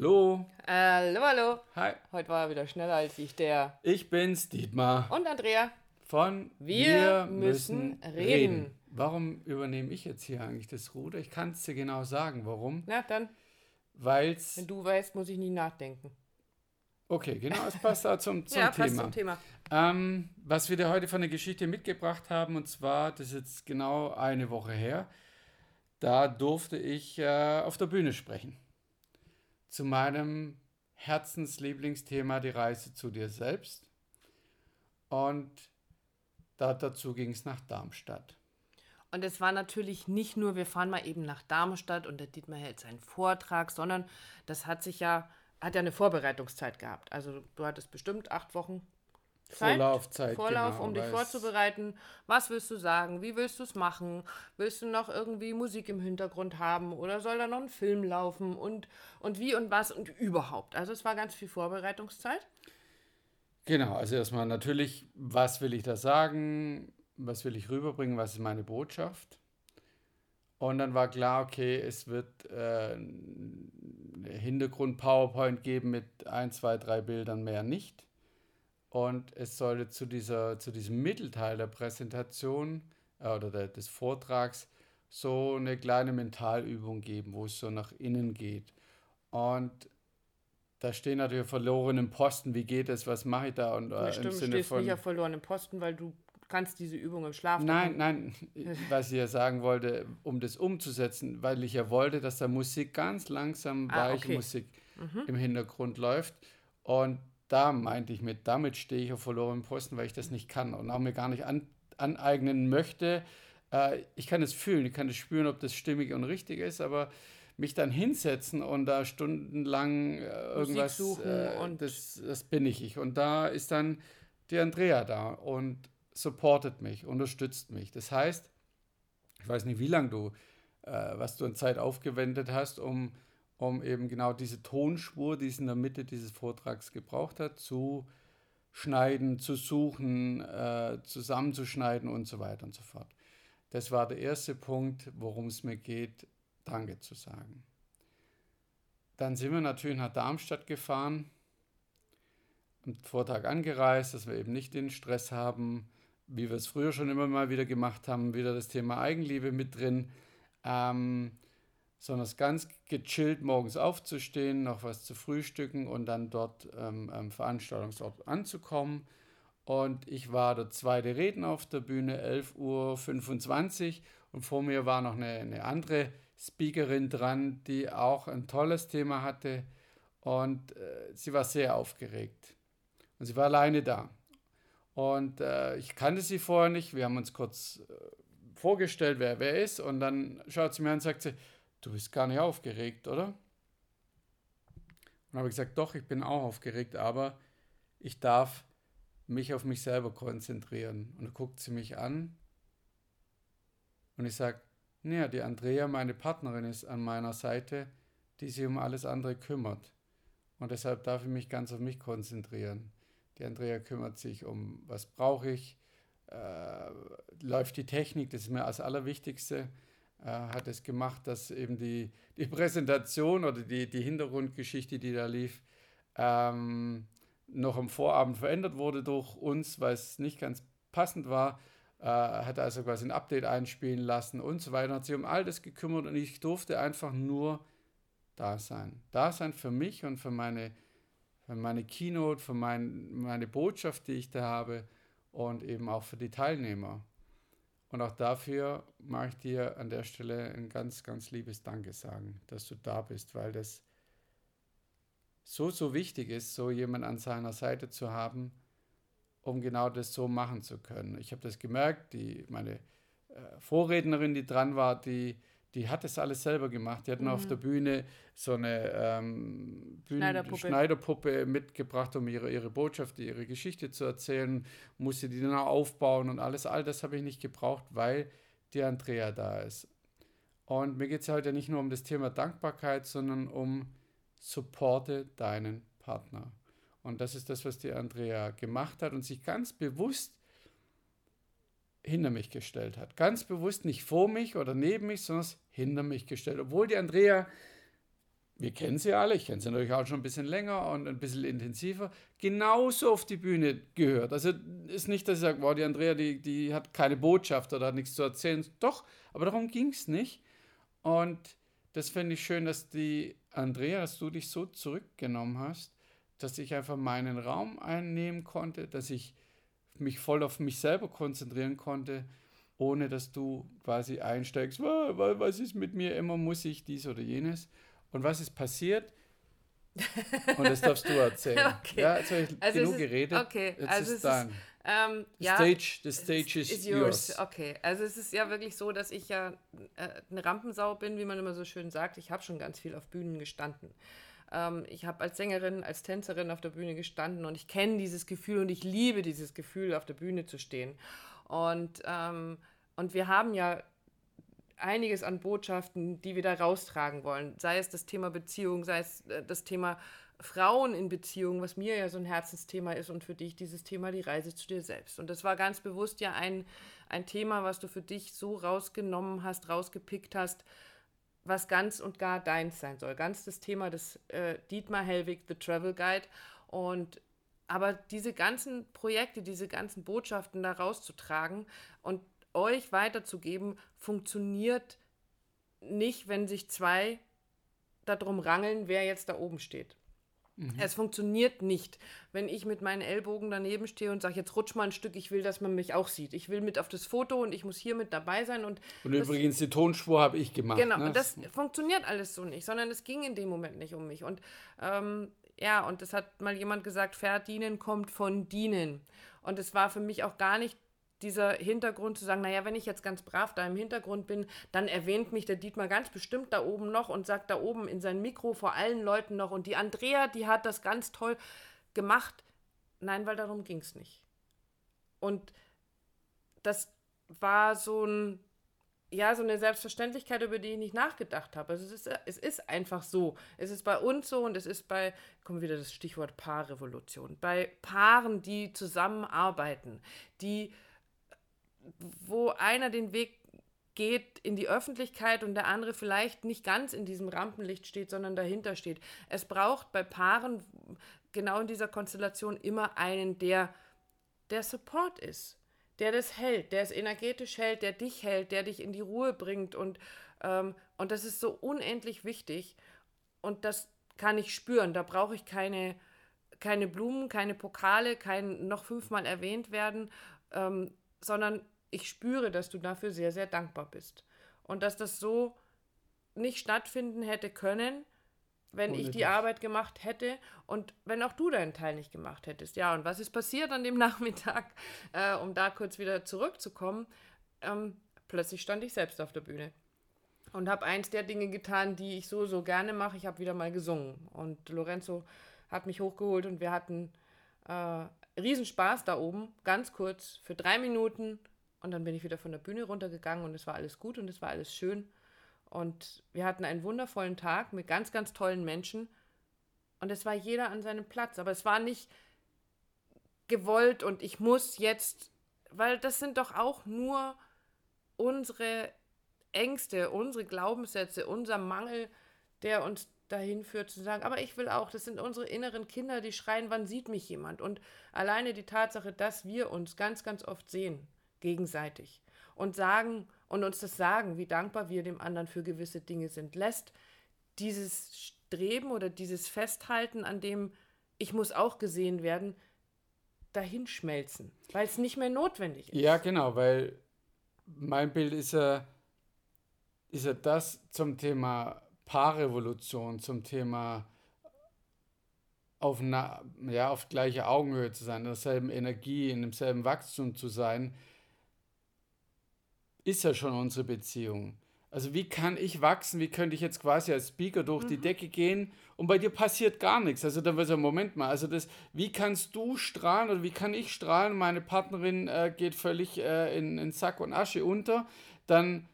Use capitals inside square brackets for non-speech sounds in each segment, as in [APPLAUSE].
Hallo. Hallo, hallo. Hi. Heute war er wieder schneller als ich, der. Ich bin's, Dietmar. Und Andrea. Von Wir müssen reden. Warum übernehme ich jetzt hier eigentlich das Ruder? Ich kann es dir genau sagen, warum. Na, dann, Weil's. wenn du weißt, muss ich nie nachdenken. Okay, genau, es passt da zum, [LAUGHS] zum ja, Thema. passt zum Thema. Ähm, was wir dir heute von der Geschichte mitgebracht haben, und zwar, das ist jetzt genau eine Woche her, da durfte ich äh, auf der Bühne sprechen. Zu meinem Herzenslieblingsthema, die Reise zu dir selbst. Und da, dazu ging es nach Darmstadt. Und es war natürlich nicht nur, wir fahren mal eben nach Darmstadt und der Dietmar hält seinen Vortrag, sondern das hat sich ja, hat ja eine Vorbereitungszeit gehabt. Also du hattest bestimmt acht Wochen Zeit, Vorlaufzeit, Vorlauf, genau, um dich vorzubereiten. Was willst du sagen? Wie willst du es machen? Willst du noch irgendwie Musik im Hintergrund haben oder soll da noch ein Film laufen und, und wie und was und überhaupt? Also es war ganz viel Vorbereitungszeit. Genau, also erstmal natürlich, was will ich da sagen? Was will ich rüberbringen? Was ist meine Botschaft? Und dann war klar, okay, es wird äh, Hintergrund-PowerPoint geben mit ein, zwei, drei Bildern mehr nicht. Und es sollte zu, dieser, zu diesem Mittelteil der Präsentation äh, oder der, des Vortrags so eine kleine Mentalübung geben, wo es so nach innen geht. Und da stehen natürlich verlorene Posten, wie geht es, was mache ich da? Und äh, Bestimmt stehst nicht auf verlorenen Posten, weil du kannst diese Übung im Schlaf Nein, machen. nein, [LAUGHS] was ich ja sagen wollte, um das umzusetzen, weil ich ja wollte, dass da Musik ganz langsam, Ah, weiche okay. Musik im Hintergrund läuft. Und da meinte ich mit, damit stehe ich auf verlorenen Posten, weil ich das nicht kann und auch mir gar nicht an, aneignen möchte. Äh, ich kann es fühlen, ich kann es spüren, ob das stimmig und richtig ist, aber mich dann hinsetzen und da stundenlang äh, irgendwas, suchen äh, und- das, das bin ich ich. Und da ist dann die Andrea da und supportet mich, unterstützt mich. Das heißt, ich weiß nicht, wie lange du, äh, was du an Zeit aufgewendet hast, um, um eben genau diese Tonspur, die es in der Mitte dieses Vortrags gebraucht hat, zu schneiden, zu suchen, äh, zusammenzuschneiden und so weiter und so fort. Das war der erste Punkt, worum es mir geht, Danke zu sagen. Dann sind wir natürlich nach Darmstadt gefahren, am Vortag angereist, dass wir eben nicht den Stress haben, wie wir es früher schon immer mal wieder gemacht haben, wieder das Thema Eigenliebe mit drin, ähm, sondern es ganz gechillt morgens aufzustehen, noch was zu frühstücken und dann dort ähm, am Veranstaltungsort anzukommen. Und ich war der zweite Redner auf der Bühne, 11.25 Uhr. Und vor mir war noch eine, eine andere Speakerin dran, die auch ein tolles Thema hatte. Und äh, sie war sehr aufgeregt. Und sie war alleine da. Und äh, ich kannte sie vorher nicht. Wir haben uns kurz äh, vorgestellt, wer wer ist. Und dann schaut sie mir an und sagt sie, du bist gar nicht aufgeregt, oder? Und habe gesagt, doch, ich bin auch aufgeregt, aber ich darf mich auf mich selber konzentrieren. Und dann guckt sie mich an und ich sage, naja, die Andrea, meine Partnerin, ist an meiner Seite, die sich um alles andere kümmert. Und deshalb darf ich mich ganz auf mich konzentrieren. Die Andrea kümmert sich um, was brauche ich, äh, läuft die Technik, das ist mir das Allerwichtigste, hat es gemacht, dass eben die, die Präsentation oder die, die Hintergrundgeschichte, die da lief, ähm, noch am Vorabend verändert wurde durch uns, weil es nicht ganz passend war. Äh, hat also quasi ein Update einspielen lassen und so weiter, hat sich um all das gekümmert und ich durfte einfach nur da sein. Da sein für mich und für meine, für meine Keynote, für mein, meine Botschaft, die ich da habe und eben auch für die Teilnehmer. Und auch dafür mag ich dir an der Stelle ein ganz, ganz liebes Danke sagen, dass du da bist, weil das so, so wichtig ist, so jemand an seiner Seite zu haben, um genau das so machen zu können. Ich habe das gemerkt, die, meine äh, Vorrednerin, die dran war, die, die hat das alles selber gemacht. Die hatten auf der Bühne so eine ähm, Bühnen Schneiderpuppe. Schneiderpuppe mitgebracht, um ihre, ihre Botschaft, ihre Geschichte zu erzählen, musste die dann auch aufbauen und alles. All das habe ich nicht gebraucht, weil die Andrea da ist. Und mir geht es heute nicht nur um das Thema Dankbarkeit, sondern um supporte deinen Partner. Und das ist das, was die Andrea gemacht hat und sich ganz bewusst hinter mich gestellt hat. Ganz bewusst nicht vor mich oder neben mich, sondern hinter mich gestellt. Obwohl die Andrea wir kennen sie alle, ich kenne sie natürlich auch schon ein bisschen länger und ein bisschen intensiver, genauso auf die Bühne gehört. Also ist nicht, dass ich sage, wow, die Andrea, die, die hat keine Botschaft oder hat nichts zu erzählen. Doch, aber darum ging es nicht. Und das finde ich schön, dass die Andrea, dass du dich so zurückgenommen hast, dass ich einfach meinen Raum einnehmen konnte, dass ich mich voll auf mich selber konzentrieren konnte, ohne dass du quasi einsteigst, was ist mit mir, immer muss ich dies oder jenes. Und was ist passiert? Und das darfst du erzählen. [LAUGHS] okay. Ja, jetzt habe ich also genug ist, geredet. Okay, jetzt also ist dann. Ähm, the, ja, stage, the stage is, is yours. yours. Okay, also es ist ja wirklich so, dass ich ja äh, eine Rampensau bin, wie man immer so schön sagt. Ich habe schon ganz viel auf Bühnen gestanden. Ähm, ich habe als Sängerin, als Tänzerin auf der Bühne gestanden und ich kenne dieses Gefühl und ich liebe dieses Gefühl, auf der Bühne zu stehen. Und, ähm, und wir haben ja einiges an Botschaften, die wir da raustragen wollen. Sei es das Thema Beziehung, sei es äh, das Thema Frauen in Beziehung, was mir ja so ein Herzensthema ist und für dich dieses Thema die Reise zu dir selbst. Und das war ganz bewusst ja ein, ein Thema, was du für dich so rausgenommen hast, rausgepickt hast, was ganz und gar deins sein soll. Ganz das Thema des äh, Dietmar Hellwig, The Travel Guide. Und aber diese ganzen Projekte, diese ganzen Botschaften da rauszutragen und euch weiterzugeben, funktioniert nicht, wenn sich zwei darum rangeln, wer jetzt da oben steht. Mhm. Es funktioniert nicht, wenn ich mit meinen Ellbogen daneben stehe und sage, jetzt rutsch mal ein Stück, ich will, dass man mich auch sieht. Ich will mit auf das Foto und ich muss hier mit dabei sein. Und, und übrigens, die Tonspur habe ich gemacht. Genau, ne? das funktioniert alles so nicht, sondern es ging in dem Moment nicht um mich. Und ähm, ja, und das hat mal jemand gesagt, verdienen kommt von dienen. Und es war für mich auch gar nicht dieser Hintergrund zu sagen, naja, wenn ich jetzt ganz brav da im Hintergrund bin, dann erwähnt mich der Dietmar ganz bestimmt da oben noch und sagt da oben in sein Mikro vor allen Leuten noch und die Andrea, die hat das ganz toll gemacht. Nein, weil darum ging es nicht. Und das war so ein, ja, so eine Selbstverständlichkeit, über die ich nicht nachgedacht habe. Also es ist, es ist einfach so. Es ist bei uns so und es ist bei, kommt wieder das Stichwort Paarrevolution, bei Paaren, die zusammenarbeiten, die wo einer den Weg geht in die Öffentlichkeit und der andere vielleicht nicht ganz in diesem Rampenlicht steht, sondern dahinter steht. Es braucht bei Paaren genau in dieser Konstellation immer einen, der der Support ist, der das hält, der es energetisch hält, der dich hält, der dich in die Ruhe bringt und, ähm, und das ist so unendlich wichtig und das kann ich spüren. Da brauche ich keine, keine Blumen, keine Pokale, kein noch fünfmal erwähnt werden, ähm, sondern ich spüre, dass du dafür sehr, sehr dankbar bist. Und dass das so nicht stattfinden hätte können, wenn Ohne ich die dich. Arbeit gemacht hätte und wenn auch du deinen Teil nicht gemacht hättest. Ja, und was ist passiert an dem [LAUGHS] Nachmittag, äh, um da kurz wieder zurückzukommen? Ähm, plötzlich stand ich selbst auf der Bühne und habe eins der Dinge getan, die ich so, so gerne mache. Ich habe wieder mal gesungen und Lorenzo hat mich hochgeholt und wir hatten äh, Riesenspaß da oben, ganz kurz, für drei Minuten und dann bin ich wieder von der Bühne runtergegangen und es war alles gut und es war alles schön. Und wir hatten einen wundervollen Tag mit ganz, ganz tollen Menschen. Und es war jeder an seinem Platz. Aber es war nicht gewollt und ich muss jetzt, weil das sind doch auch nur unsere Ängste, unsere Glaubenssätze, unser Mangel, der uns dahin führt zu sagen, aber ich will auch, das sind unsere inneren Kinder, die schreien, wann sieht mich jemand? Und alleine die Tatsache, dass wir uns ganz, ganz oft sehen, gegenseitig und sagen und uns das sagen, wie dankbar wir dem anderen für gewisse Dinge sind, lässt dieses Streben oder dieses Festhalten an dem, ich muss auch gesehen werden, dahinschmelzen, weil es nicht mehr notwendig ist. Ja, genau, weil mein Bild ist ja, ist ja das zum Thema Paarrevolution, zum Thema auf, na, ja, auf gleicher Augenhöhe zu sein, in derselben Energie, in demselben Wachstum zu sein, ist ja schon unsere Beziehung. Also wie kann ich wachsen? Wie könnte ich jetzt quasi als Speaker durch mhm. die Decke gehen und bei dir passiert gar nichts? Also dann wird so, Moment mal, also das, wie kannst du strahlen oder wie kann ich strahlen? Meine Partnerin äh, geht völlig äh, in, in Sack und Asche unter. Dann,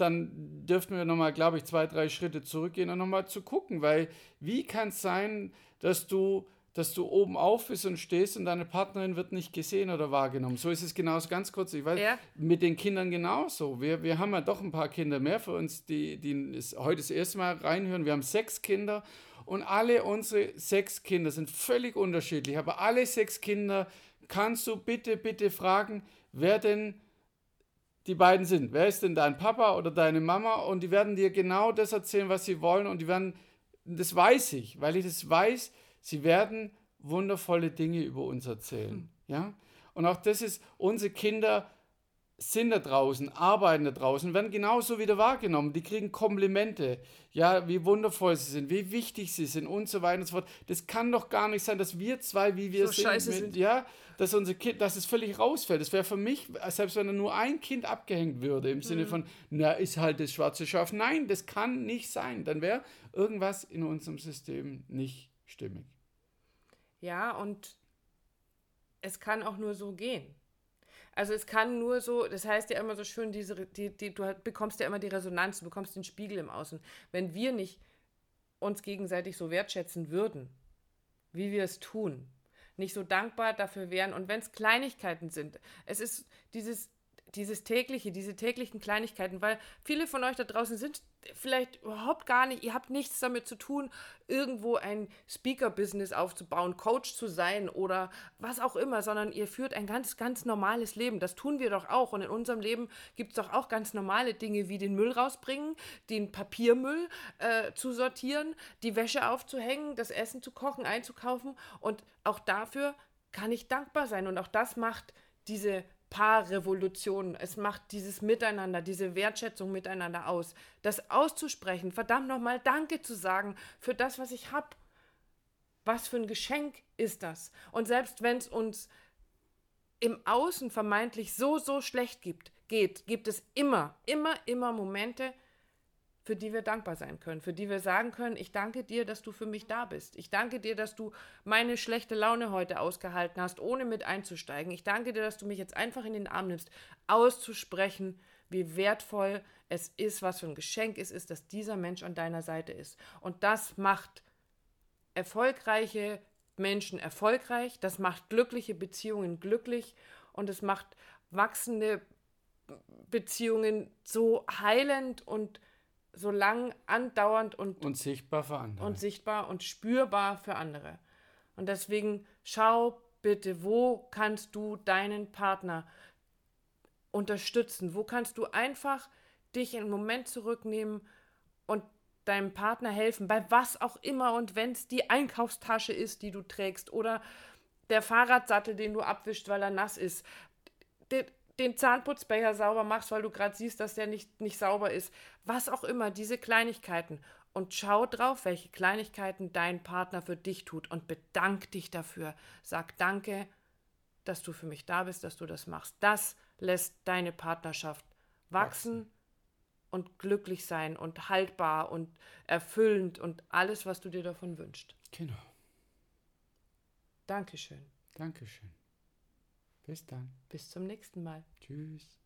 dann dürften wir nochmal, glaube ich, zwei, drei Schritte zurückgehen und nochmal zu gucken, weil wie kann es sein, dass du dass du oben auf bist und stehst und deine Partnerin wird nicht gesehen oder wahrgenommen. So ist es genauso ganz kurz. Ich weiß, Ja. mit den Kindern genauso. Wir, wir haben ja doch ein paar Kinder mehr für uns, die, die es heute das erste Mal reinhören. Wir haben sechs Kinder und alle unsere sechs Kinder sind völlig unterschiedlich. Aber alle sechs Kinder kannst du bitte, bitte fragen, wer denn die beiden sind. Wer ist denn dein Papa oder deine Mama? Und die werden dir genau das erzählen, was sie wollen. Und die werden, das weiß ich, weil ich das weiß, sie werden wundervolle Dinge über uns erzählen. Ja? Und auch das ist, unsere Kinder sind da draußen, arbeiten da draußen, werden genauso wieder wahrgenommen. Die kriegen Komplimente, ja, wie wundervoll sie sind, wie wichtig sie sind und so weiter und so fort. Das kann doch gar nicht sein, dass wir zwei, wie wir So sind, scheiße mit, sind. ja, dass unser Kind, dass es völlig rausfällt. Das wäre für mich, selbst wenn da nur ein Kind abgehängt würde, im Mhm. Sinne von, na, ist halt das schwarze Schaf. Nein, das kann nicht sein. Dann wäre irgendwas in unserem System nicht stimmig. Ja, und es kann auch nur so gehen. Also es kann nur so, das heißt ja immer so schön, diese, die, die, du bekommst ja immer die Resonanz, du bekommst den Spiegel im Außen. Wenn wir nicht uns gegenseitig so wertschätzen würden, wie wir es tun, nicht so dankbar dafür wären und wenn es Kleinigkeiten sind, es ist dieses, dieses tägliche, diese täglichen Kleinigkeiten, weil viele von euch da draußen sind vielleicht überhaupt gar nicht, ihr habt nichts damit zu tun, irgendwo ein Speaker-Business aufzubauen, Coach zu sein oder was auch immer, sondern ihr führt ein ganz, ganz normales Leben. Das tun wir doch auch. Und in unserem Leben gibt es doch auch ganz normale Dinge wie den Müll rausbringen, den Papiermüll äh, zu sortieren, die Wäsche aufzuhängen, das Essen zu kochen, einzukaufen. Und auch dafür kann ich dankbar sein. Und auch das macht diese Paarrevolution. Es macht dieses Miteinander, diese Wertschätzung miteinander aus. Das auszusprechen, verdammt nochmal Danke zu sagen für das, was ich habe. Was für ein Geschenk ist das? Und selbst wenn es uns im Außen vermeintlich so, so schlecht gibt, geht, gibt es immer, immer, immer Momente, für die wir dankbar sein können, für die wir sagen können, ich danke dir, dass du für mich da bist. Ich danke dir, dass du meine schlechte Laune heute ausgehalten hast, ohne mit einzusteigen. Ich danke dir, dass du mich jetzt einfach in den Arm nimmst, auszusprechen, wie wertvoll es ist, was für ein Geschenk es ist, dass dieser Mensch an deiner Seite ist. Und das macht erfolgreiche Menschen erfolgreich, das macht glückliche Beziehungen glücklich und es macht wachsende Beziehungen so heilend und so lang andauernd und, Und sichtbar für andere. und sichtbar und spürbar für andere. Und deswegen schau bitte, wo kannst du deinen Partner unterstützen? Wo kannst du einfach dich einen Moment zurücknehmen und deinem Partner helfen, bei was auch immer und wenn es die Einkaufstasche ist, die du trägst oder der Fahrradsattel, den du abwischst, weil er nass ist, den, Zahnputzbecher sauber machst, weil du gerade siehst, dass der nicht, nicht sauber ist, was auch immer, diese Kleinigkeiten. Und schau drauf, welche Kleinigkeiten dein Partner für dich tut und bedank dich dafür. Sag danke, dass du für mich da bist, dass du das machst. Das lässt deine Partnerschaft wachsen und glücklich sein und haltbar und erfüllend und alles, was du dir davon wünschst. Genau. Dankeschön. Dankeschön. Bis dann. Bis zum nächsten Mal. Tschüss.